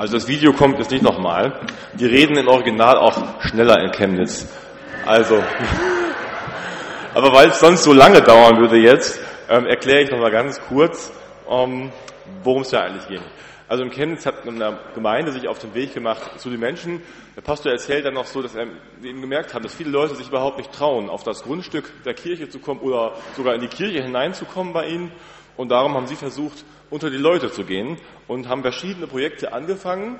Also das Video kommt jetzt nicht nochmal. Die reden im Original auch schneller in Chemnitz. Also, aber weil es sonst so lange dauern würde jetzt, ähm, erkläre ich nochmal ganz kurz, ähm, worum es ja eigentlich ging. Also in Chemnitz hat eine Gemeinde sich auf den Weg gemacht zu den Menschen. Der Pastor erzählt dann noch so, dass er eben gemerkt hat, dass viele Leute sich überhaupt nicht trauen, auf das Grundstück der Kirche zu kommen oder sogar in die Kirche hineinzukommen bei ihnen. Und darum haben sie versucht, unter die Leute zu gehen und haben verschiedene Projekte angefangen.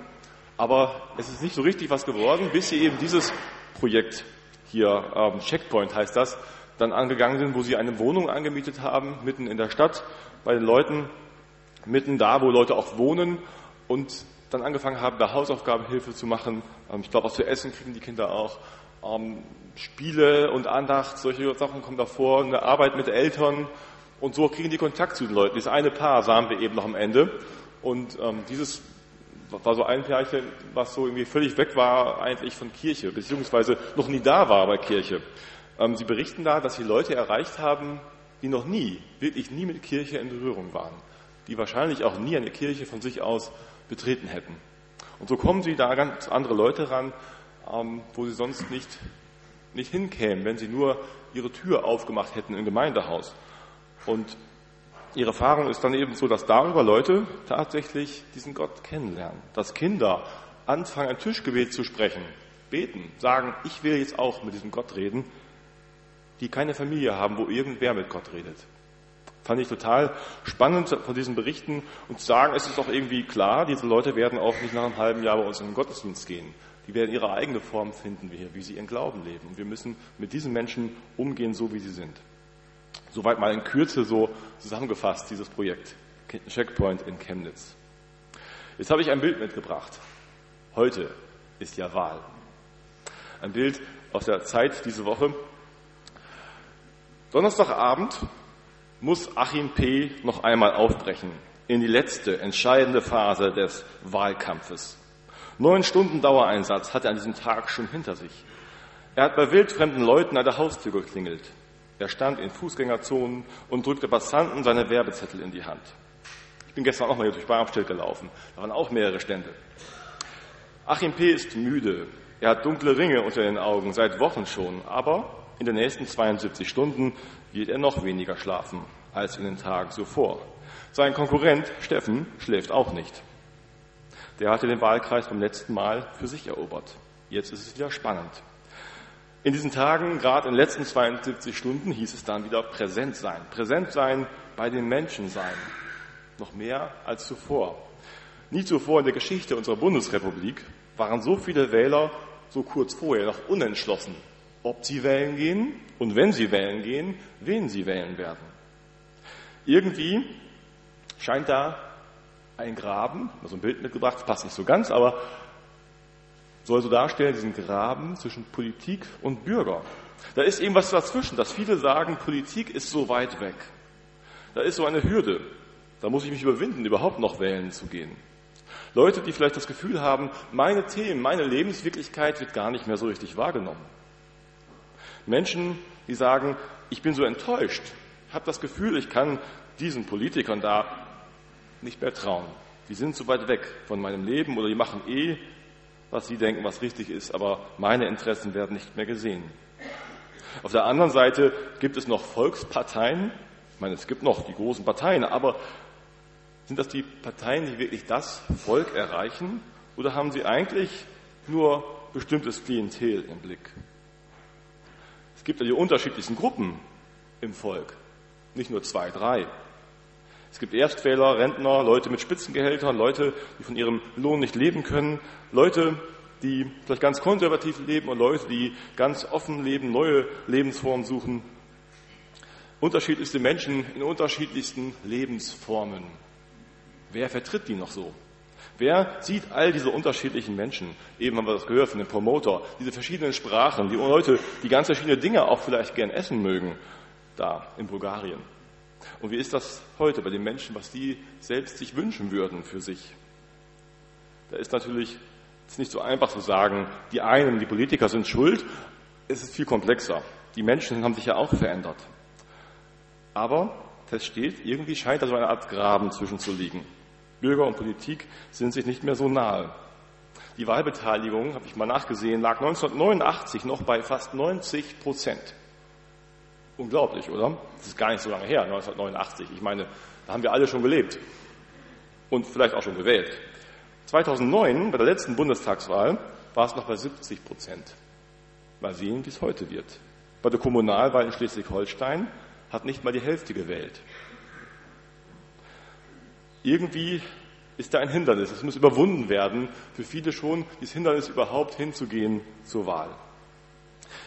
Aber es ist nicht so richtig was geworden, bis sie eben dieses Projekt hier, ähm, Checkpoint heißt das, dann angegangen sind, wo sie eine Wohnung angemietet haben, mitten in der Stadt, bei den Leuten mitten da, wo Leute auch wohnen und dann angefangen haben, da Hausaufgabenhilfe zu machen. Ähm, ich glaube, was zu essen kriegen die Kinder auch. Ähm, Spiele und Andacht, solche Sachen kommen davor, eine Arbeit mit Eltern und so kriegen die Kontakt zu den Leuten. Dieses eine Paar sahen wir eben noch am Ende und ähm, dieses war so ein Pärchen, was so irgendwie völlig weg war eigentlich von Kirche, beziehungsweise noch nie da war bei Kirche. Ähm, sie berichten da, dass sie Leute erreicht haben, die noch nie, wirklich nie mit Kirche in Berührung waren die wahrscheinlich auch nie eine Kirche von sich aus betreten hätten. Und so kommen sie da ganz andere Leute ran, ähm, wo sie sonst nicht, nicht hinkämen, wenn sie nur ihre Tür aufgemacht hätten im Gemeindehaus. Und ihre Erfahrung ist dann eben so, dass darüber Leute tatsächlich diesen Gott kennenlernen. Dass Kinder anfangen, ein Tischgebet zu sprechen, beten, sagen, ich will jetzt auch mit diesem Gott reden, die keine Familie haben, wo irgendwer mit Gott redet. Fand ich total spannend von diesen Berichten und zu sagen, es ist doch irgendwie klar, diese Leute werden auch nicht nach einem halben Jahr bei uns in den Gottesdienst gehen. Die werden ihre eigene Form finden, wie sie ihren Glauben leben. Und wir müssen mit diesen Menschen umgehen, so wie sie sind. Soweit mal in Kürze so zusammengefasst, dieses Projekt Checkpoint in Chemnitz. Jetzt habe ich ein Bild mitgebracht. Heute ist ja Wahl. Ein Bild aus der Zeit diese Woche. Donnerstagabend muss Achim P. noch einmal aufbrechen in die letzte entscheidende Phase des Wahlkampfes. Neun Stunden Dauereinsatz hat er an diesem Tag schon hinter sich. Er hat bei wildfremden Leuten an der Haustür geklingelt. Er stand in Fußgängerzonen und drückte Passanten seine Werbezettel in die Hand. Ich bin gestern auch mal hier durch Barmstedt gelaufen. Da waren auch mehrere Stände. Achim P. ist müde. Er hat dunkle Ringe unter den Augen, seit Wochen schon. Aber in den nächsten 72 Stunden wird er noch weniger schlafen als in den Tagen zuvor. Sein Konkurrent Steffen schläft auch nicht. Der hatte den Wahlkreis beim letzten Mal für sich erobert. Jetzt ist es wieder spannend. In diesen Tagen, gerade in den letzten 72 Stunden, hieß es dann wieder präsent sein. Präsent sein, bei den Menschen sein. Noch mehr als zuvor. Nie zuvor in der Geschichte unserer Bundesrepublik waren so viele Wähler so kurz vorher noch unentschlossen ob sie wählen gehen und wenn sie wählen gehen, wen sie wählen werden. Irgendwie scheint da ein Graben, also ein Bild mitgebracht, passt nicht so ganz, aber soll so darstellen, diesen Graben zwischen Politik und Bürger. Da ist irgendwas dazwischen, dass viele sagen, Politik ist so weit weg. Da ist so eine Hürde. Da muss ich mich überwinden, überhaupt noch wählen zu gehen. Leute, die vielleicht das Gefühl haben, meine Themen, meine Lebenswirklichkeit wird gar nicht mehr so richtig wahrgenommen. Menschen, die sagen, ich bin so enttäuscht, habe das Gefühl, ich kann diesen Politikern da nicht mehr trauen. Die sind so weit weg von meinem Leben oder die machen eh, was sie denken, was richtig ist, aber meine Interessen werden nicht mehr gesehen. Auf der anderen Seite gibt es noch Volksparteien. Ich meine, es gibt noch die großen Parteien, aber sind das die Parteien, die wirklich das Volk erreichen? Oder haben sie eigentlich nur bestimmtes Klientel im Blick? Es gibt ja die unterschiedlichsten Gruppen im Volk, nicht nur zwei, drei. Es gibt Erstwähler, Rentner, Leute mit Spitzengehältern, Leute, die von ihrem Lohn nicht leben können, Leute, die vielleicht ganz konservativ leben und Leute, die ganz offen leben, neue Lebensformen suchen. Unterschiedlichste Menschen in unterschiedlichsten Lebensformen. Wer vertritt die noch so? Wer sieht all diese unterschiedlichen Menschen? Eben haben wir das gehört von dem Promoter, diese verschiedenen Sprachen, die Leute, die ganz verschiedene Dinge auch vielleicht gern essen mögen, da in Bulgarien. Und wie ist das heute bei den Menschen, was die selbst sich wünschen würden für sich? Da ist natürlich ist nicht so einfach zu sagen, die einen, die Politiker sind schuld. Es ist viel komplexer. Die Menschen haben sich ja auch verändert. Aber fest steht, irgendwie scheint da so eine Art Graben zwischen zu liegen. Bürger und Politik sind sich nicht mehr so nahe. Die Wahlbeteiligung, habe ich mal nachgesehen, lag 1989 noch bei fast 90 Prozent. Unglaublich, oder? Das ist gar nicht so lange her, 1989. Ich meine, da haben wir alle schon gelebt und vielleicht auch schon gewählt. 2009, bei der letzten Bundestagswahl, war es noch bei 70 Prozent. Mal sehen, wie es heute wird. Bei der Kommunalwahl in Schleswig-Holstein hat nicht mal die Hälfte gewählt. Irgendwie ist da ein Hindernis. Es muss überwunden werden, für viele schon, dieses Hindernis überhaupt hinzugehen zur Wahl.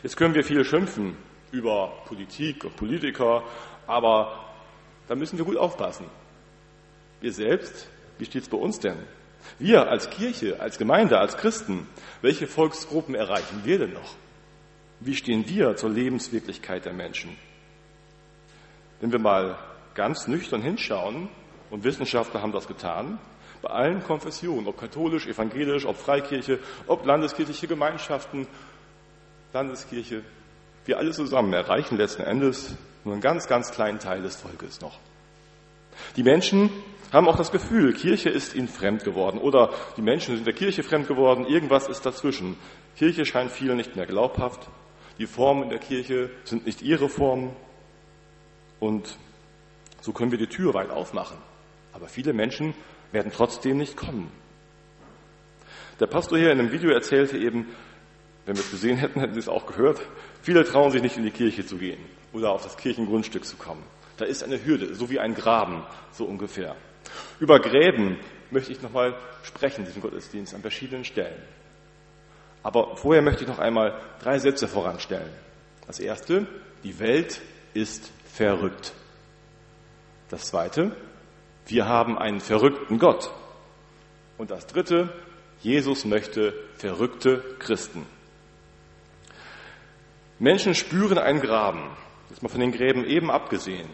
Jetzt können wir viele schimpfen über Politik und Politiker, aber da müssen wir gut aufpassen. Wir selbst, wie steht es bei uns denn? Wir als Kirche, als Gemeinde, als Christen, welche Volksgruppen erreichen wir denn noch? Wie stehen wir zur Lebenswirklichkeit der Menschen? Wenn wir mal ganz nüchtern hinschauen, und Wissenschaftler haben das getan, bei allen Konfessionen, ob katholisch, evangelisch, ob Freikirche, ob landeskirchliche Gemeinschaften, Landeskirche, wir alle zusammen erreichen letzten Endes nur einen ganz, ganz kleinen Teil des Volkes noch. Die Menschen haben auch das Gefühl, Kirche ist ihnen fremd geworden oder die Menschen sind der Kirche fremd geworden, irgendwas ist dazwischen. Kirche scheint vielen nicht mehr glaubhaft, die Formen der Kirche sind nicht ihre Formen und so können wir die Tür weit aufmachen. Aber viele Menschen werden trotzdem nicht kommen. Der Pastor hier in einem Video erzählte eben, wenn wir es gesehen hätten, hätten Sie es auch gehört, viele trauen sich nicht in die Kirche zu gehen oder auf das Kirchengrundstück zu kommen. Da ist eine Hürde, so wie ein Graben, so ungefähr. Über Gräben möchte ich nochmal sprechen, diesen Gottesdienst, an verschiedenen Stellen. Aber vorher möchte ich noch einmal drei Sätze voranstellen. Das erste, die Welt ist verrückt. Das zweite, wir haben einen verrückten Gott. Und das dritte, Jesus möchte verrückte Christen. Menschen spüren einen Graben. Das ist mal von den Gräben eben abgesehen.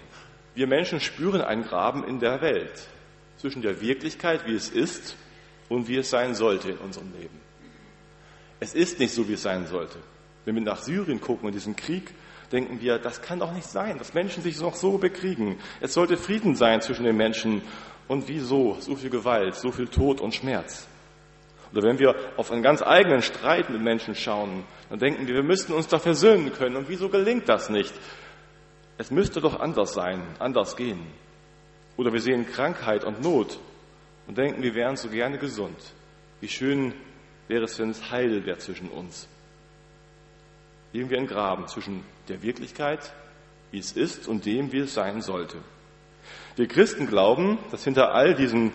Wir Menschen spüren einen Graben in der Welt zwischen der Wirklichkeit, wie es ist, und wie es sein sollte in unserem Leben. Es ist nicht so, wie es sein sollte. Wenn wir nach Syrien gucken und diesen Krieg, denken wir, das kann doch nicht sein, dass Menschen sich noch so bekriegen. Es sollte Frieden sein zwischen den Menschen. Und wieso? So viel Gewalt, so viel Tod und Schmerz. Oder wenn wir auf einen ganz eigenen Streit mit Menschen schauen, dann denken wir, wir müssten uns da versöhnen können. Und wieso gelingt das nicht? Es müsste doch anders sein, anders gehen. Oder wir sehen Krankheit und Not und denken, wir wären so gerne gesund. Wie schön wäre es, wenn es heil wäre zwischen uns. Irgendwie ein Graben zwischen der Wirklichkeit, wie es ist, und dem, wie es sein sollte. Wir Christen glauben, dass hinter all diesen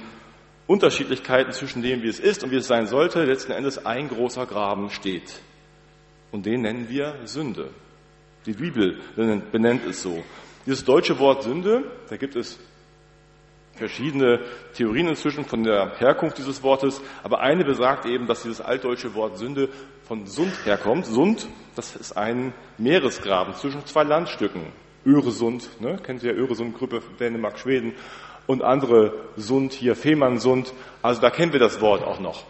Unterschiedlichkeiten zwischen dem, wie es ist und wie es sein sollte, letzten Endes ein großer Graben steht. Und den nennen wir Sünde. Die Bibel benennt es so. Dieses deutsche Wort Sünde, da gibt es verschiedene Theorien inzwischen von der Herkunft dieses Wortes, aber eine besagt eben, dass dieses altdeutsche Wort Sünde von Sund herkommt. Sund, das ist ein Meeresgraben zwischen zwei Landstücken. Öresund, ne? kennt ihr ja Öresund-Gruppe, Dänemark, Schweden und andere Sund hier, Fehmarnsund. Also da kennen wir das Wort auch noch.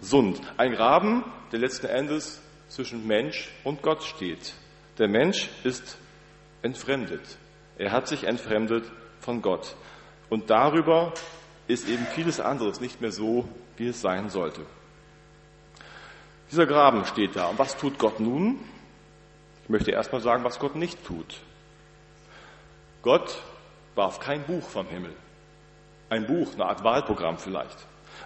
Sund. Ein Graben, der letzten Endes zwischen Mensch und Gott steht. Der Mensch ist entfremdet. Er hat sich entfremdet von Gott. Und darüber ist eben vieles anderes nicht mehr so, wie es sein sollte. Dieser Graben steht da. Und was tut Gott nun? Ich möchte erstmal sagen, was Gott nicht tut. Gott warf kein Buch vom Himmel. Ein Buch, eine Art Wahlprogramm vielleicht.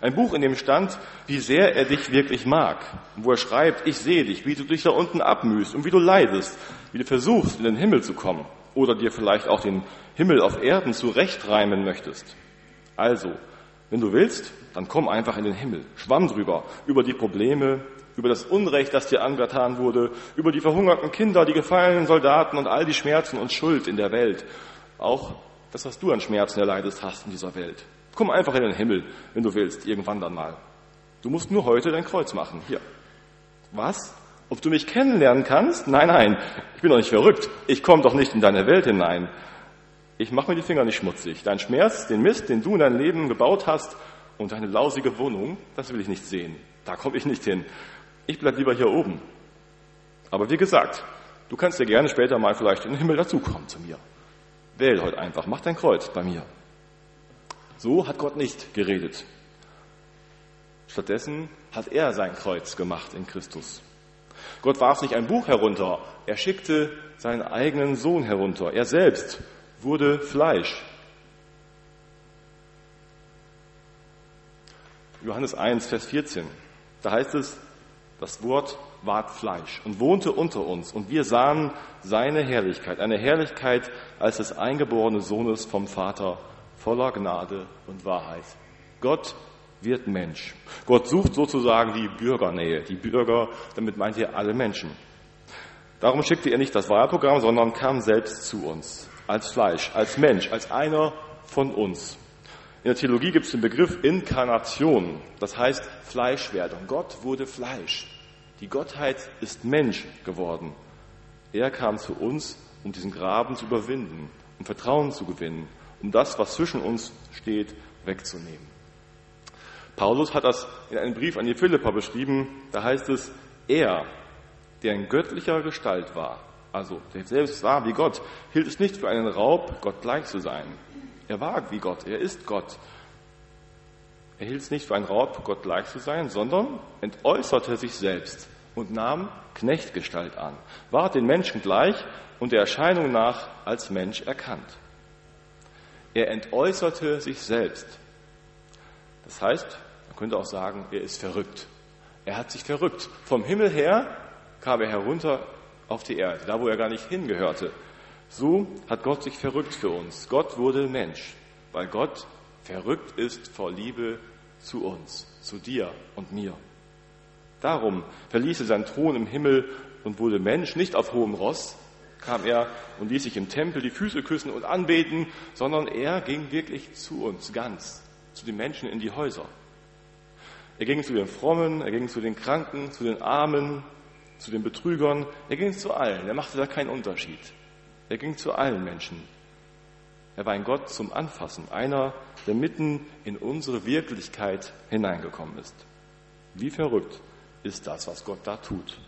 Ein Buch, in dem stand, wie sehr er dich wirklich mag. Wo er schreibt, ich sehe dich, wie du dich da unten abmühst und wie du leidest, wie du versuchst, in den Himmel zu kommen. Oder dir vielleicht auch den Himmel auf Erden zurechtreimen möchtest. Also, wenn du willst, dann komm einfach in den Himmel. Schwamm drüber, über die Probleme, über das Unrecht, das dir angetan wurde, über die verhungerten Kinder, die gefallenen Soldaten und all die Schmerzen und Schuld in der Welt. Auch das, was du an Schmerzen erleidest hast in dieser Welt. Komm einfach in den Himmel, wenn du willst, irgendwann dann mal. Du musst nur heute dein Kreuz machen. Hier. Was? Ob du mich kennenlernen kannst? Nein, nein, ich bin doch nicht verrückt. Ich komme doch nicht in deine Welt hinein. Ich mache mir die Finger nicht schmutzig. Dein Schmerz, den Mist, den du in deinem Leben gebaut hast und deine lausige Wohnung, das will ich nicht sehen. Da komme ich nicht hin. Ich bleib lieber hier oben. Aber wie gesagt, du kannst dir gerne später mal vielleicht in den Himmel dazukommen zu mir. Wähl heute einfach, mach dein Kreuz bei mir. So hat Gott nicht geredet. Stattdessen hat er sein Kreuz gemacht in Christus. Gott warf nicht ein Buch herunter, er schickte seinen eigenen Sohn herunter. Er selbst wurde Fleisch. Johannes 1, Vers 14. Da heißt es, das Wort ward Fleisch und wohnte unter uns und wir sahen seine Herrlichkeit, eine Herrlichkeit als des eingeborenen Sohnes vom Vater, voller Gnade und Wahrheit. Gott wird Mensch. Gott sucht sozusagen die Bürgernähe, die Bürger, damit meint er alle Menschen. Darum schickte er nicht das Wahlprogramm, sondern kam selbst zu uns, als Fleisch, als Mensch, als einer von uns. In der Theologie gibt es den Begriff Inkarnation, das heißt Fleischwerdung. Gott wurde Fleisch. Die Gottheit ist Mensch geworden. Er kam zu uns, um diesen Graben zu überwinden, um Vertrauen zu gewinnen, um das, was zwischen uns steht, wegzunehmen. Paulus hat das in einem Brief an die Philipper beschrieben. Da heißt es, er, der in göttlicher Gestalt war, also der selbst war wie Gott, hielt es nicht für einen Raub, Gott gleich zu sein. Er war wie Gott, er ist Gott. Er hielt es nicht für einen Raub, Gott gleich zu sein, sondern entäußerte sich selbst und nahm Knechtgestalt an, war den Menschen gleich und der Erscheinung nach als Mensch erkannt. Er entäußerte sich selbst. Das heißt, man könnte auch sagen, er ist verrückt. Er hat sich verrückt. Vom Himmel her kam er herunter auf die Erde, da wo er gar nicht hingehörte. So hat Gott sich verrückt für uns. Gott wurde Mensch, weil Gott verrückt ist vor Liebe zu uns, zu dir und mir. Darum verließ er seinen Thron im Himmel und wurde Mensch, nicht auf hohem Ross kam er und ließ sich im Tempel die Füße küssen und anbeten, sondern er ging wirklich zu uns ganz, zu den Menschen in die Häuser. Er ging zu den Frommen, er ging zu den Kranken, zu den Armen, zu den Betrügern, er ging zu allen, er machte da keinen Unterschied. Er ging zu allen Menschen. Er war ein Gott zum Anfassen, einer, der mitten in unsere Wirklichkeit hineingekommen ist. Wie verrückt ist das, was Gott da tut,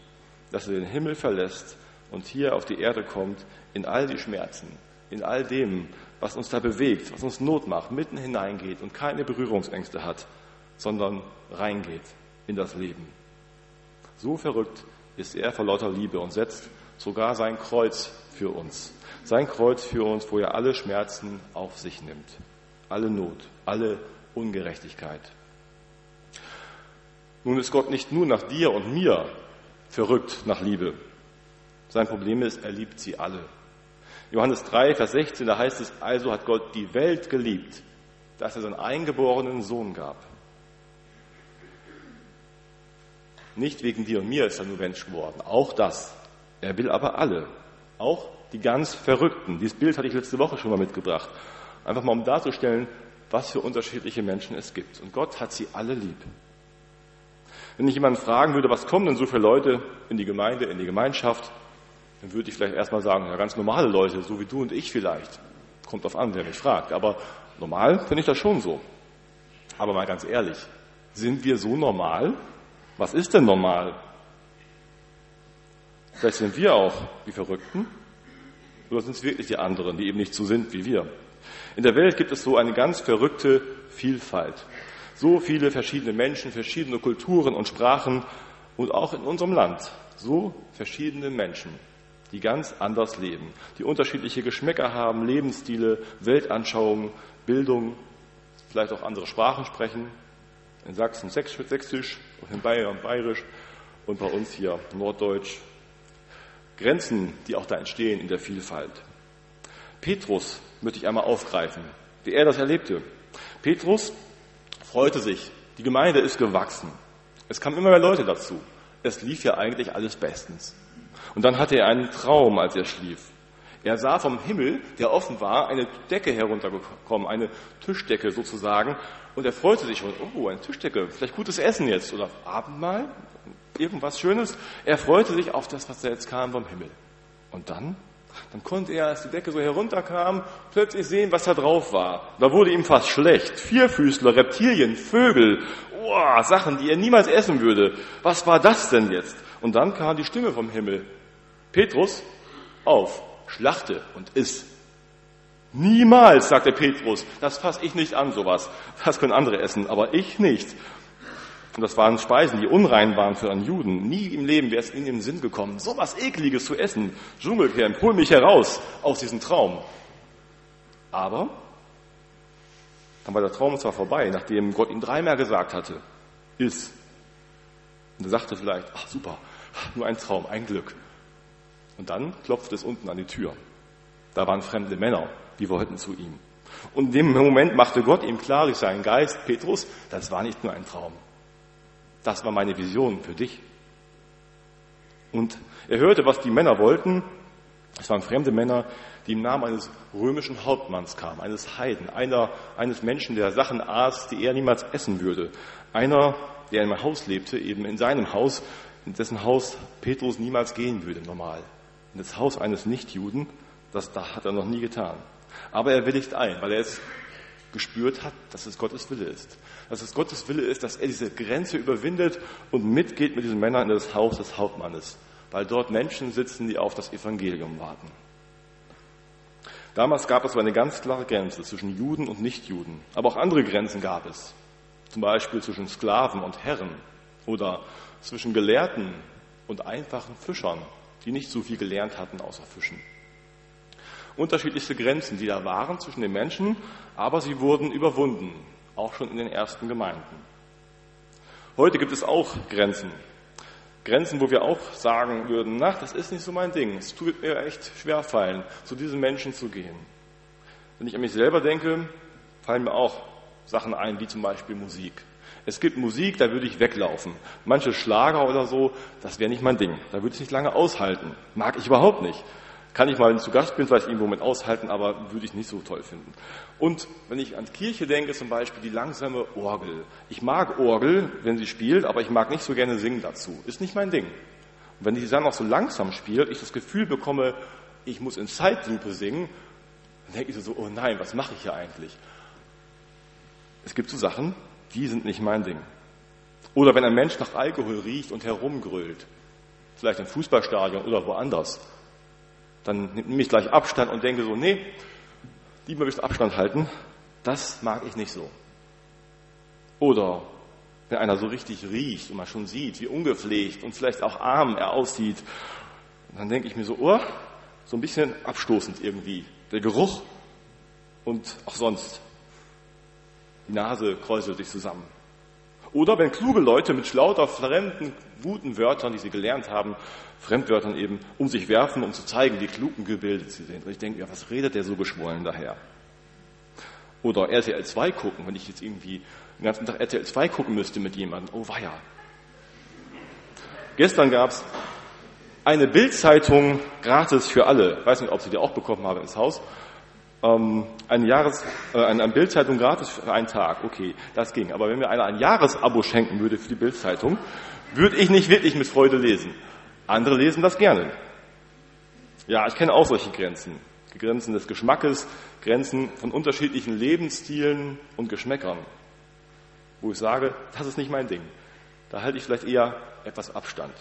dass er den Himmel verlässt und hier auf die Erde kommt, in all die Schmerzen, in all dem, was uns da bewegt, was uns Not macht, mitten hineingeht und keine Berührungsängste hat, sondern reingeht in das Leben. So verrückt ist er vor lauter Liebe und setzt sogar sein Kreuz für uns. Sein Kreuz für uns, wo er alle Schmerzen auf sich nimmt. Alle Not, alle Ungerechtigkeit. Nun ist Gott nicht nur nach dir und mir verrückt nach Liebe. Sein Problem ist, er liebt sie alle. Johannes 3, Vers 16, da heißt es, also hat Gott die Welt geliebt, dass er seinen eingeborenen Sohn gab. Nicht wegen dir und mir ist er nur Mensch geworden, auch das. Er will aber alle, auch die ganz Verrückten. Dieses Bild hatte ich letzte Woche schon mal mitgebracht. Einfach mal um darzustellen, was für unterschiedliche Menschen es gibt. Und Gott hat sie alle lieb. Wenn ich jemanden fragen würde, was kommen denn so für Leute in die Gemeinde, in die Gemeinschaft, dann würde ich vielleicht erstmal sagen, ja, ganz normale Leute, so wie du und ich vielleicht. Kommt drauf an, wer mich fragt. Aber normal finde ich das schon so. Aber mal ganz ehrlich, sind wir so normal? Was ist denn normal? Vielleicht sind wir auch die Verrückten. Oder sind es wirklich die anderen, die eben nicht so sind wie wir? In der Welt gibt es so eine ganz verrückte Vielfalt. So viele verschiedene Menschen, verschiedene Kulturen und Sprachen und auch in unserem Land so verschiedene Menschen, die ganz anders leben, die unterschiedliche Geschmäcker haben, Lebensstile, Weltanschauungen, Bildung, vielleicht auch andere Sprachen sprechen. In Sachsen Sächsisch in Bayern Bayerisch und bei uns hier Norddeutsch. Grenzen, die auch da entstehen in der Vielfalt. Petrus möchte ich einmal aufgreifen, wie er das erlebte. Petrus freute sich, die Gemeinde ist gewachsen. Es kamen immer mehr Leute dazu. Es lief ja eigentlich alles bestens. Und dann hatte er einen Traum, als er schlief. Er sah vom Himmel, der offen war, eine Decke heruntergekommen, eine Tischdecke sozusagen. Und er freute sich schon, oh, eine Tischdecke, vielleicht gutes Essen jetzt oder Abendmahl, irgendwas Schönes. Er freute sich auf das, was jetzt kam vom Himmel. Und dann? Dann konnte er, als die Decke so herunterkam, plötzlich sehen, was da drauf war. Da wurde ihm fast schlecht. Vierfüßler, Reptilien, Vögel, oh, Sachen, die er niemals essen würde. Was war das denn jetzt? Und dann kam die Stimme vom Himmel. Petrus, auf, schlachte und iss. Niemals, sagt der Petrus, das fasse ich nicht an, sowas. Das können andere essen, aber ich nicht. Und das waren Speisen, die unrein waren für einen Juden. Nie im Leben wäre es in den Sinn gekommen, sowas Ekliges zu essen. Dschungelcamp, hol mich heraus aus diesem Traum. Aber dann war der Traum zwar vorbei, nachdem Gott ihm dreimal gesagt hatte, ist. Und er sagte vielleicht, ach super, nur ein Traum, ein Glück. Und dann klopfte es unten an die Tür. Da waren fremde Männer, die wollten zu ihm. Und in dem Moment machte Gott ihm klar durch seinen Geist, Petrus, das war nicht nur ein Traum. Das war meine Vision für dich. Und er hörte, was die Männer wollten. Es waren fremde Männer, die im Namen eines römischen Hauptmanns kamen, eines Heiden, einer, eines Menschen, der Sachen aß, die er niemals essen würde. Einer, der in einem Haus lebte, eben in seinem Haus, in dessen Haus Petrus niemals gehen würde, normal. In das Haus eines Nichtjuden, das da hat er noch nie getan. Aber er willigt ein, weil er es gespürt hat, dass es Gottes Wille ist dass es Gottes Wille ist, dass er diese Grenze überwindet und mitgeht mit diesen Männern in das Haus des Hauptmannes, weil dort Menschen sitzen, die auf das Evangelium warten. Damals gab es so eine ganz klare Grenze zwischen Juden und Nichtjuden, aber auch andere Grenzen gab es, zum Beispiel zwischen Sklaven und Herren oder zwischen Gelehrten und einfachen Fischern, die nicht so viel gelernt hatten außer Fischen unterschiedlichste Grenzen, die da waren zwischen den Menschen, aber sie wurden überwunden auch schon in den ersten Gemeinden. Heute gibt es auch Grenzen. Grenzen, wo wir auch sagen würden, na, das ist nicht so mein Ding. Es tut mir echt schwer fallen, zu diesen Menschen zu gehen. Wenn ich an mich selber denke, fallen mir auch Sachen ein, wie zum Beispiel Musik. Es gibt Musik, da würde ich weglaufen. Manche Schlager oder so, das wäre nicht mein Ding. Da würde ich nicht lange aushalten. Mag ich überhaupt nicht. Kann ich mal zu Gast bin, vielleicht irgendwo mit aushalten, aber würde ich nicht so toll finden. Und wenn ich an Kirche denke, zum Beispiel die langsame Orgel. Ich mag Orgel, wenn sie spielt, aber ich mag nicht so gerne singen dazu. Ist nicht mein Ding. Und wenn die dann auch so langsam spielt, ich das Gefühl bekomme, ich muss in Zeitlupe singen, dann denke ich so, oh nein, was mache ich hier eigentlich? Es gibt so Sachen, die sind nicht mein Ding. Oder wenn ein Mensch nach Alkohol riecht und herumgrölt, vielleicht im Fußballstadion oder woanders, dann nehme ich gleich Abstand und denke so, nee, lieber ein bisschen Abstand halten, das mag ich nicht so. Oder wenn einer so richtig riecht und man schon sieht, wie ungepflegt und vielleicht auch arm er aussieht, dann denke ich mir so, oh, so ein bisschen abstoßend irgendwie. Der Geruch und auch sonst. Die Nase kräuselt sich zusammen. Oder wenn kluge Leute mit schlauter, fremden, guten Wörtern, die sie gelernt haben, Fremdwörtern eben um sich werfen, um zu zeigen, wie klug und gebildet sie sind. Und ich denke, ja, was redet der so geschwollen daher? Oder RTL 2 gucken, wenn ich jetzt irgendwie den ganzen Tag RTL 2 gucken müsste mit jemandem. Oh weia. Gestern gab es eine Bildzeitung gratis für alle. Ich weiß nicht, ob Sie die auch bekommen haben ins Haus ähm, eine, Jahres, äh, eine Bildzeitung gratis für einen Tag. Okay, das ging. Aber wenn mir einer ein Jahresabo schenken würde für die Bildzeitung, würde ich nicht wirklich mit Freude lesen. Andere lesen das gerne. Ja, ich kenne auch solche Grenzen. Grenzen des Geschmackes, Grenzen von unterschiedlichen Lebensstilen und Geschmäckern. Wo ich sage, das ist nicht mein Ding. Da halte ich vielleicht eher etwas Abstand.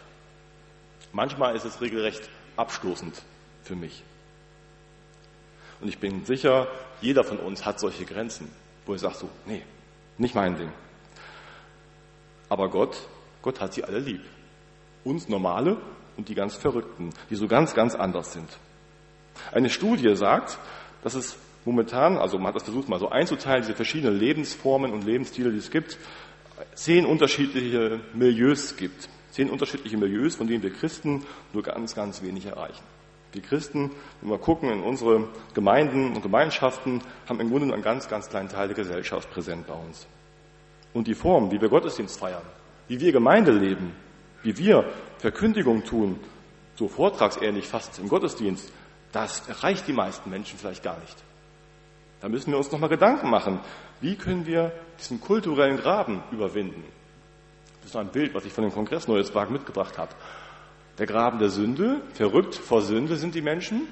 Manchmal ist es regelrecht abstoßend für mich. Und ich bin sicher, jeder von uns hat solche Grenzen, wo er sagt so, nee, nicht mein Ding. Aber Gott, Gott hat sie alle lieb. Uns Normale und die ganz Verrückten, die so ganz, ganz anders sind. Eine Studie sagt, dass es momentan, also man hat das versucht mal so einzuteilen, diese verschiedenen Lebensformen und Lebensstile, die es gibt, zehn unterschiedliche Milieus gibt. Zehn unterschiedliche Milieus, von denen wir Christen nur ganz, ganz wenig erreichen. Die Christen, wenn wir gucken in unsere Gemeinden und Gemeinschaften, haben im Grunde nur einen ganz, ganz kleinen Teil der Gesellschaft präsent bei uns. Und die Form, wie wir Gottesdienst feiern, wie wir Gemeinde leben, wie wir Verkündigung tun, so vortragsähnlich fast im Gottesdienst, das erreicht die meisten Menschen vielleicht gar nicht. Da müssen wir uns nochmal Gedanken machen. Wie können wir diesen kulturellen Graben überwinden? Das ist ein Bild, was ich von dem Kongress Neues Wagen mitgebracht habe der Graben der Sünde, verrückt vor Sünde sind die Menschen,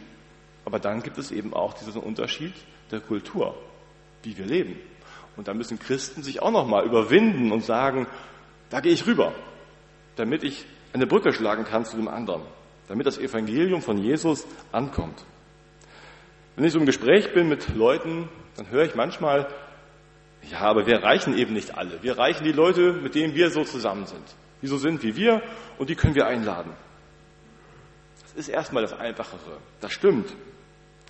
aber dann gibt es eben auch diesen Unterschied der Kultur, wie wir leben. Und da müssen Christen sich auch nochmal überwinden und sagen, da gehe ich rüber, damit ich eine Brücke schlagen kann zu dem anderen, damit das Evangelium von Jesus ankommt. Wenn ich so im Gespräch bin mit Leuten, dann höre ich manchmal, ja, aber wir erreichen eben nicht alle. Wir erreichen die Leute, mit denen wir so zusammen sind. Die so sind wie wir und die können wir einladen. Ist erstmal das Einfachere. Das stimmt.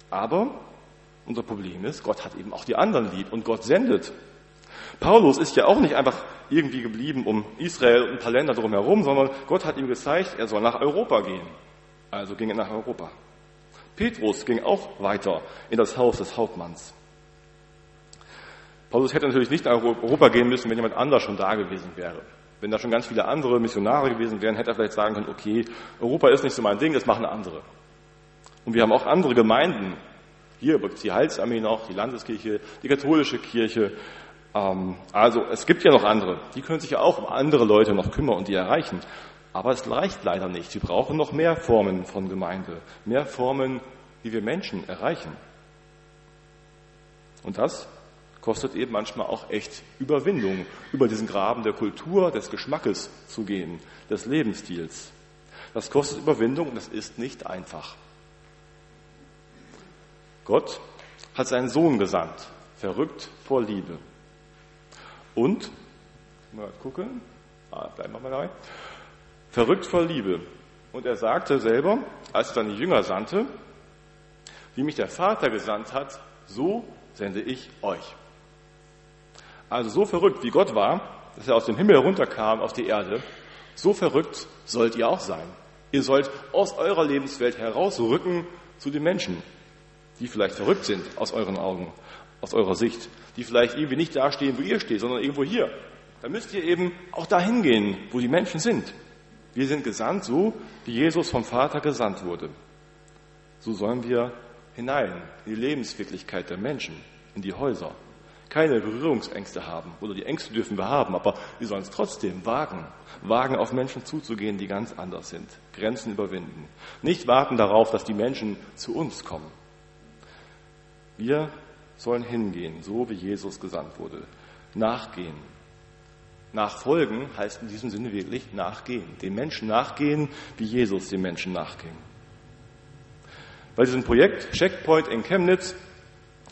Aber unser Problem ist, Gott hat eben auch die anderen lieb und Gott sendet. Paulus ist ja auch nicht einfach irgendwie geblieben um Israel und ein paar Länder drumherum, sondern Gott hat ihm gezeigt, er soll nach Europa gehen. Also ging er nach Europa. Petrus ging auch weiter in das Haus des Hauptmanns. Paulus hätte natürlich nicht nach Europa gehen müssen, wenn jemand anders schon da gewesen wäre. Wenn da schon ganz viele andere Missionare gewesen wären, hätte er vielleicht sagen können, okay, Europa ist nicht so mein Ding, das machen andere. Und wir haben auch andere Gemeinden. Hier die Heilsarmee noch, die Landeskirche, die katholische Kirche. Ähm, also es gibt ja noch andere. Die können sich ja auch um andere Leute noch kümmern und die erreichen. Aber es reicht leider nicht. Wir brauchen noch mehr Formen von Gemeinde, mehr Formen, wie wir Menschen erreichen. Und das kostet eben manchmal auch echt Überwindung, über diesen Graben der Kultur, des Geschmackes zu gehen, des Lebensstils. Das kostet Überwindung und das ist nicht einfach. Gott hat seinen Sohn gesandt, verrückt vor Liebe. Und, mal gucken, ah, bleiben wir mal dabei, verrückt vor Liebe. Und er sagte selber, als er seine Jünger sandte, wie mich der Vater gesandt hat, so sende ich euch. Also so verrückt wie Gott war, dass er aus dem Himmel herunterkam auf die Erde, so verrückt sollt ihr auch sein. Ihr sollt aus eurer Lebenswelt herausrücken zu den Menschen, die vielleicht verrückt sind aus euren Augen, aus eurer Sicht, die vielleicht irgendwie nicht da stehen, wo ihr steht, sondern irgendwo hier. Da müsst ihr eben auch dahin gehen, wo die Menschen sind. Wir sind gesandt so, wie Jesus vom Vater gesandt wurde. So sollen wir hinein in die Lebenswirklichkeit der Menschen, in die Häuser. Keine Berührungsängste haben oder die Ängste dürfen wir haben, aber wir sollen es trotzdem wagen, wagen auf Menschen zuzugehen, die ganz anders sind, Grenzen überwinden. Nicht warten darauf, dass die Menschen zu uns kommen. Wir sollen hingehen, so wie Jesus gesandt wurde, nachgehen, Nachfolgen heißt in diesem Sinne wirklich nachgehen. Den Menschen nachgehen, wie Jesus den Menschen nachging. Bei diesem Projekt Checkpoint in Chemnitz,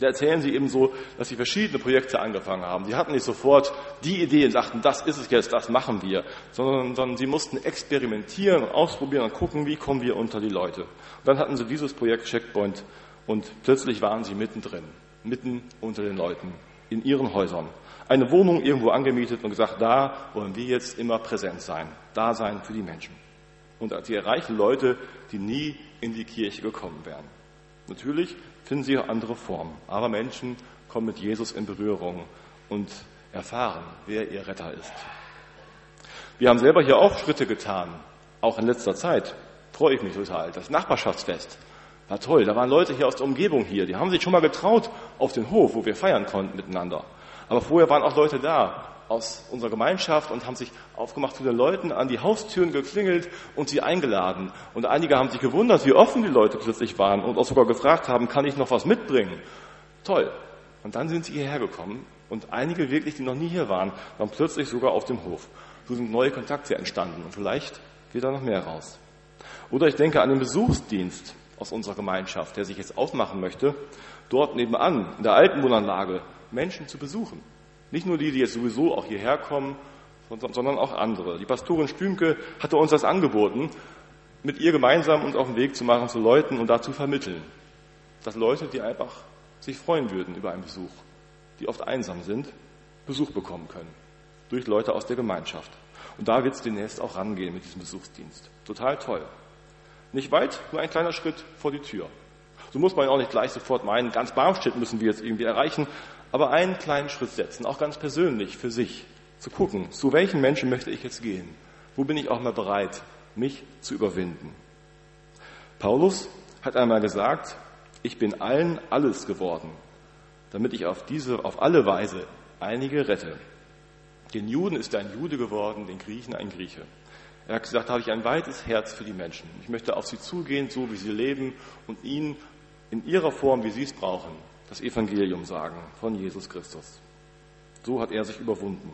da erzählen sie eben so, dass sie verschiedene Projekte angefangen haben. Sie hatten nicht sofort die Idee und sagten, das ist es jetzt, das machen wir, sondern, sondern sie mussten experimentieren und ausprobieren und gucken, wie kommen wir unter die Leute. Und dann hatten sie dieses Projekt Checkpoint und plötzlich waren sie mittendrin, mitten unter den Leuten, in ihren Häusern eine Wohnung irgendwo angemietet und gesagt, da wollen wir jetzt immer präsent sein, da sein für die Menschen. Und sie erreichen Leute, die nie in die Kirche gekommen wären. Natürlich finden sie andere Formen, aber Menschen kommen mit Jesus in Berührung und erfahren, wer ihr Retter ist. Wir haben selber hier auch Schritte getan, auch in letzter Zeit. Freue ich mich total. Das Nachbarschaftsfest war toll. Da waren Leute hier aus der Umgebung hier, die haben sich schon mal getraut auf den Hof, wo wir feiern konnten miteinander. Aber vorher waren auch Leute da aus unserer Gemeinschaft und haben sich aufgemacht zu den Leuten, an die Haustüren geklingelt und sie eingeladen. Und einige haben sich gewundert, wie offen die Leute plötzlich waren und auch sogar gefragt haben, kann ich noch was mitbringen? Toll. Und dann sind sie hierher gekommen und einige wirklich, die noch nie hier waren, waren plötzlich sogar auf dem Hof. So sind neue Kontakte entstanden und vielleicht wird da noch mehr raus. Oder ich denke an den Besuchsdienst aus unserer Gemeinschaft, der sich jetzt aufmachen möchte, dort nebenan, in der alten Wohnanlage, Menschen zu besuchen. Nicht nur die, die jetzt sowieso auch hierher kommen, sondern auch andere. Die Pastorin Stümke hatte uns das angeboten, mit ihr gemeinsam uns auf den Weg zu machen zu Leuten und dazu vermitteln. Dass Leute, die einfach sich freuen würden über einen Besuch, die oft einsam sind, Besuch bekommen können. Durch Leute aus der Gemeinschaft. Und da wird es demnächst auch rangehen mit diesem Besuchsdienst. Total toll. Nicht weit, nur ein kleiner Schritt vor die Tür. So muss man auch nicht gleich sofort meinen, ganz Barmstedt müssen wir jetzt irgendwie erreichen, aber einen kleinen Schritt setzen, auch ganz persönlich für sich, zu gucken, zu welchen Menschen möchte ich jetzt gehen? Wo bin ich auch mal bereit, mich zu überwinden? Paulus hat einmal gesagt, ich bin allen alles geworden, damit ich auf diese, auf alle Weise einige rette. Den Juden ist er ein Jude geworden, den Griechen ein Grieche. Er hat gesagt, habe ich ein weites Herz für die Menschen. Ich möchte auf sie zugehen, so wie sie leben und ihnen in ihrer Form, wie sie es brauchen, das Evangelium sagen von Jesus Christus. So hat er sich überwunden.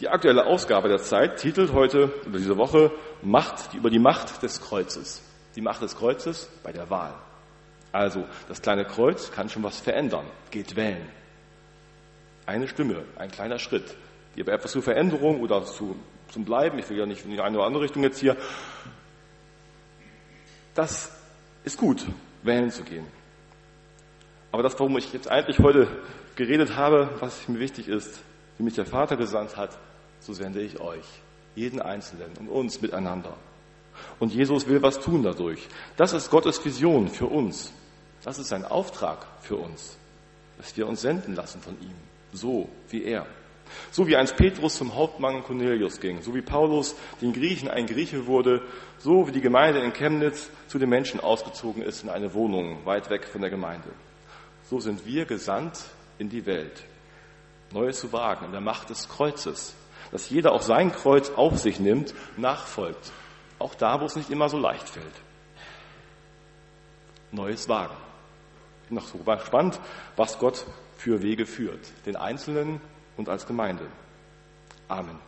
Die aktuelle Ausgabe der Zeit titelt heute über diese Woche Macht, über die Macht des Kreuzes. Die Macht des Kreuzes bei der Wahl. Also, das kleine Kreuz kann schon was verändern. Geht wählen. Eine Stimme, ein kleiner Schritt, die aber etwas zur Veränderung oder zu, zum Bleiben, ich will ja nicht in die eine oder andere Richtung jetzt hier, das ist gut, wählen zu gehen. Aber das, warum ich jetzt eigentlich heute geredet habe, was mir wichtig ist, wie mich der Vater gesandt hat, so sende ich euch, jeden Einzelnen und uns miteinander. Und Jesus will was tun dadurch. Das ist Gottes Vision für uns. Das ist sein Auftrag für uns, dass wir uns senden lassen von ihm, so wie er. So wie einst Petrus zum Hauptmann Cornelius ging, so wie Paulus den Griechen ein Grieche wurde, so wie die Gemeinde in Chemnitz zu den Menschen ausgezogen ist in eine Wohnung weit weg von der Gemeinde. So sind wir gesandt in die Welt, Neues zu wagen in der Macht des Kreuzes, dass jeder auch sein Kreuz auf sich nimmt, nachfolgt, auch da, wo es nicht immer so leicht fällt. Neues wagen. Noch so spannend, was Gott für Wege führt, den Einzelnen und als Gemeinde. Amen.